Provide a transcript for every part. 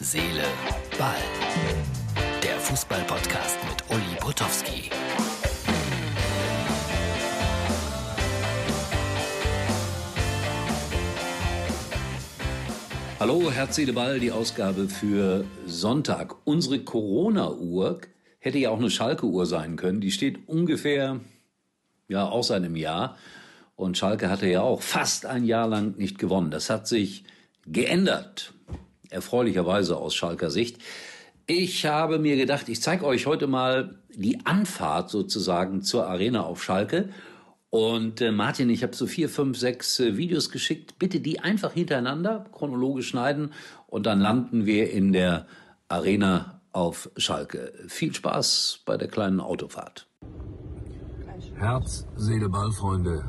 Seele, Ball. Der Fußball-Podcast mit Uli Potowski. Hallo, Herz, Seele, Ball, die Ausgabe für Sonntag. Unsere Corona-Uhr hätte ja auch eine Schalke-Uhr sein können. Die steht ungefähr, ja, seit einem Jahr. Und Schalke hatte ja auch fast ein Jahr lang nicht gewonnen. Das hat sich geändert. Erfreulicherweise aus Schalker Sicht. Ich habe mir gedacht, ich zeige euch heute mal die Anfahrt sozusagen zur Arena auf Schalke. Und äh, Martin, ich habe so vier, fünf, sechs äh, Videos geschickt. Bitte die einfach hintereinander chronologisch schneiden und dann landen wir in der Arena auf Schalke. Viel Spaß bei der kleinen Autofahrt. Herz, Seele, Ball, Freunde.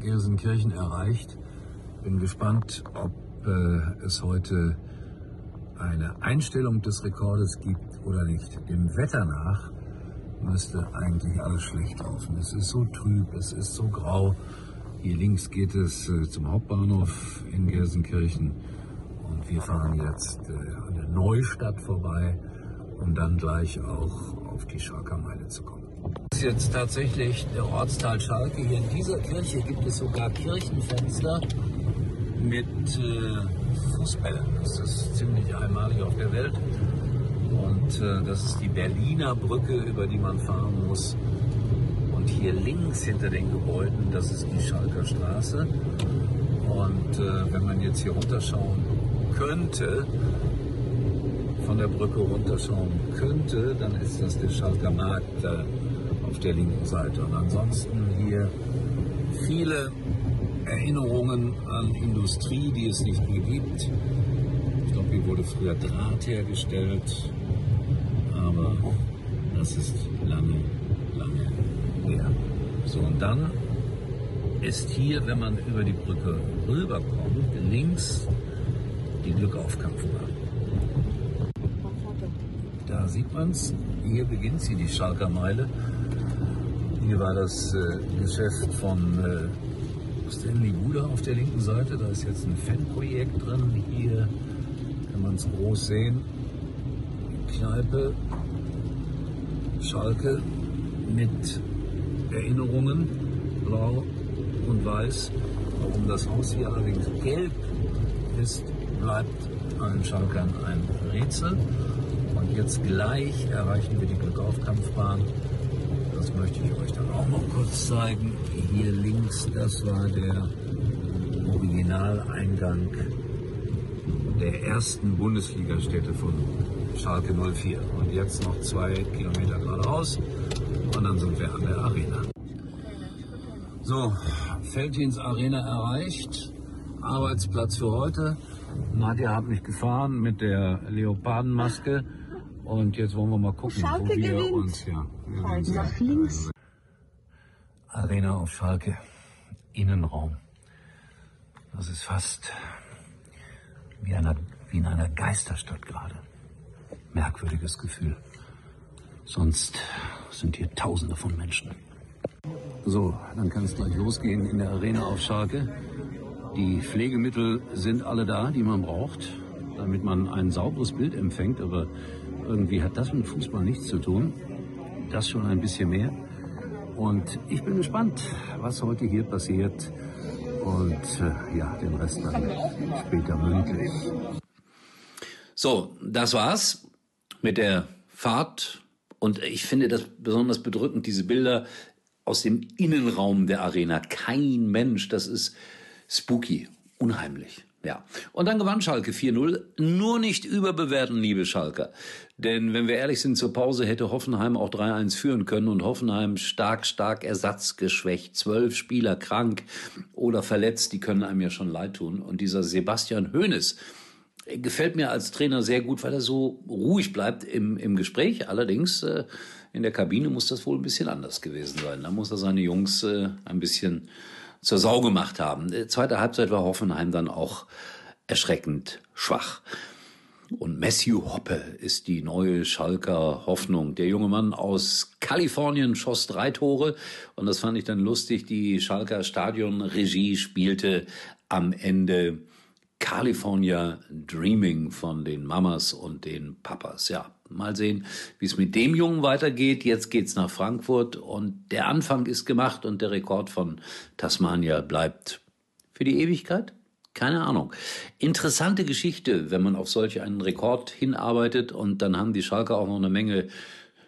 Gelsenkirchen erreicht. Bin gespannt, ob äh, es heute eine Einstellung des Rekordes gibt oder nicht. Dem Wetter nach müsste eigentlich alles schlecht laufen. Es ist so trüb, es ist so grau. Hier links geht es äh, zum Hauptbahnhof in Gelsenkirchen und wir fahren jetzt äh, an der Neustadt vorbei, um dann gleich auch auf die Schalker Meile zu kommen. Das ist jetzt tatsächlich der Ortsteil Schalke. Hier in dieser Kirche gibt es sogar Kirchenfenster mit äh, Fußbällen. Das ist ziemlich einmalig auf der Welt. Und äh, das ist die Berliner Brücke, über die man fahren muss. Und hier links hinter den Gebäuden, das ist die Schalker Straße. Und äh, wenn man jetzt hier runterschauen könnte, von der Brücke runterschauen könnte, dann ist das der Schalker Markt auf der linken Seite. Und ansonsten hier viele Erinnerungen an Industrie, die es nicht mehr gibt. Ich glaube, hier wurde früher Draht hergestellt, aber das ist lange, lange her. So, und dann ist hier, wenn man über die Brücke rüberkommt, links die Glückaufkampfbahn. Da sieht man es. Hier beginnt sie, die Schalker Meile. Hier war das äh, Geschäft von äh, Stanley Buda auf der linken Seite. Da ist jetzt ein Fanprojekt drin. Hier kann man es groß sehen. Kneipe Schalke mit Erinnerungen, blau und weiß. Warum das Haus hier allerdings gelb ist, bleibt allen Schalkern ein Rätsel. Und jetzt gleich erreichen wir die Glückaufkampfbahn. Das möchte ich euch dann auch noch kurz zeigen. Hier links, das war der Originaleingang der ersten Bundesligastätte von Schalke 04. Und jetzt noch zwei Kilometer geradeaus und dann sind wir an der Arena. So, Feldins Arena erreicht. Arbeitsplatz für heute. Nadja hat mich gefahren mit der Leopardenmaske. Und jetzt wollen wir mal gucken, Schalke wo wir gewinnt. uns ja. wir nach links. Arena auf Schalke. Innenraum. Das ist fast wie, einer, wie in einer Geisterstadt gerade. Merkwürdiges Gefühl. Sonst sind hier Tausende von Menschen. So, dann kann es gleich losgehen in der Arena auf Schalke. Die Pflegemittel sind alle da, die man braucht, damit man ein sauberes Bild empfängt. Aber irgendwie hat das mit Fußball nichts zu tun. Das schon ein bisschen mehr. Und ich bin gespannt, was heute hier passiert. Und äh, ja, den Rest dann später mündlich. So, das war's mit der Fahrt. Und ich finde das besonders bedrückend, diese Bilder aus dem Innenraum der Arena. Kein Mensch, das ist spooky, unheimlich. Ja. Und dann gewann Schalke 4-0. Nur nicht überbewerten, liebe Schalker. Denn wenn wir ehrlich sind, zur Pause hätte Hoffenheim auch 3-1 führen können und Hoffenheim stark, stark ersatzgeschwächt. Zwölf Spieler krank oder verletzt, die können einem ja schon leid tun. Und dieser Sebastian Hoeneß, gefällt mir als Trainer sehr gut, weil er so ruhig bleibt im, im Gespräch. Allerdings äh, in der Kabine muss das wohl ein bisschen anders gewesen sein. Da muss er seine Jungs äh, ein bisschen zur Sau gemacht haben. Äh, zweite Halbzeit war Hoffenheim dann auch erschreckend schwach. Und Matthew Hoppe ist die neue Schalker Hoffnung. Der junge Mann aus Kalifornien schoss drei Tore und das fand ich dann lustig. Die Schalker Stadionregie spielte am Ende California Dreaming von den Mamas und den Papas. Ja, mal sehen, wie es mit dem Jungen weitergeht. Jetzt geht's nach Frankfurt und der Anfang ist gemacht und der Rekord von Tasmania bleibt für die Ewigkeit. Keine Ahnung. Interessante Geschichte, wenn man auf solch einen Rekord hinarbeitet und dann haben die Schalker auch noch eine Menge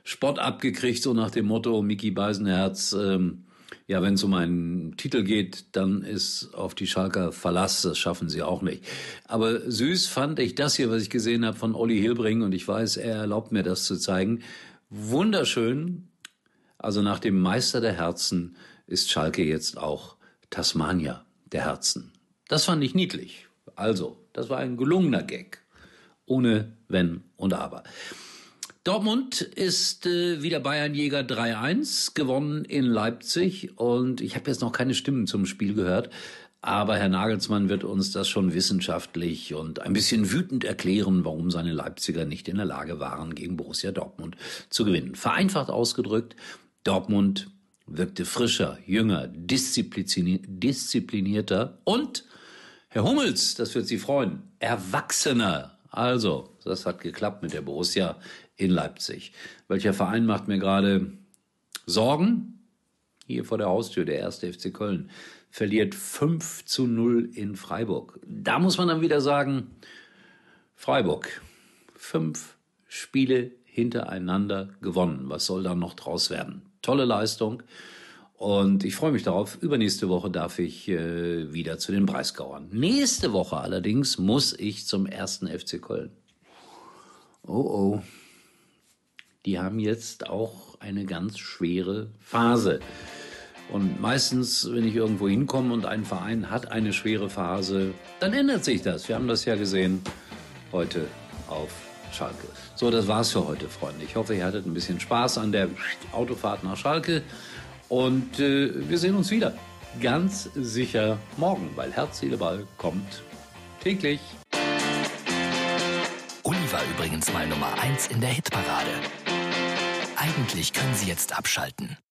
Spott abgekriegt, so nach dem Motto Mickey Beisenherz, ähm, ja, wenn es um einen Titel geht, dann ist auf die Schalker Verlass, das schaffen sie auch nicht. Aber süß fand ich das hier, was ich gesehen habe von Olli Hilbring und ich weiß, er erlaubt mir das zu zeigen. Wunderschön. Also nach dem Meister der Herzen ist Schalke jetzt auch Tasmania der Herzen. Das fand ich niedlich. Also, das war ein gelungener Gag. Ohne Wenn und Aber. Dortmund ist äh, wieder Bayernjäger 3-1 gewonnen in Leipzig und ich habe jetzt noch keine Stimmen zum Spiel gehört, aber Herr Nagelsmann wird uns das schon wissenschaftlich und ein bisschen wütend erklären, warum seine Leipziger nicht in der Lage waren, gegen Borussia Dortmund zu gewinnen. Vereinfacht ausgedrückt, Dortmund wirkte frischer, jünger, disziplinierter und Herr Hummels, das wird Sie freuen, erwachsener. Also, das hat geklappt mit der Borussia in Leipzig. Welcher Verein macht mir gerade Sorgen? Hier vor der Haustür, der erste FC Köln, verliert 5 zu 0 in Freiburg. Da muss man dann wieder sagen, Freiburg, fünf Spiele hintereinander gewonnen. Was soll da noch draus werden? Tolle Leistung. Und ich freue mich darauf. Übernächste Woche darf ich äh, wieder zu den Breisgauern. Nächste Woche allerdings muss ich zum ersten FC Köln. Oh oh die haben jetzt auch eine ganz schwere Phase. Und meistens, wenn ich irgendwo hinkomme und ein Verein hat eine schwere Phase, dann ändert sich das. Wir haben das ja gesehen heute auf Schalke. So, das war's für heute, Freunde. Ich hoffe, ihr hattet ein bisschen Spaß an der Autofahrt nach Schalke. Und äh, wir sehen uns wieder. Ganz sicher morgen, weil Herz, Seele, Ball kommt täglich. Uli war übrigens mal Nummer 1 in der Hitparade. Eigentlich können Sie jetzt abschalten.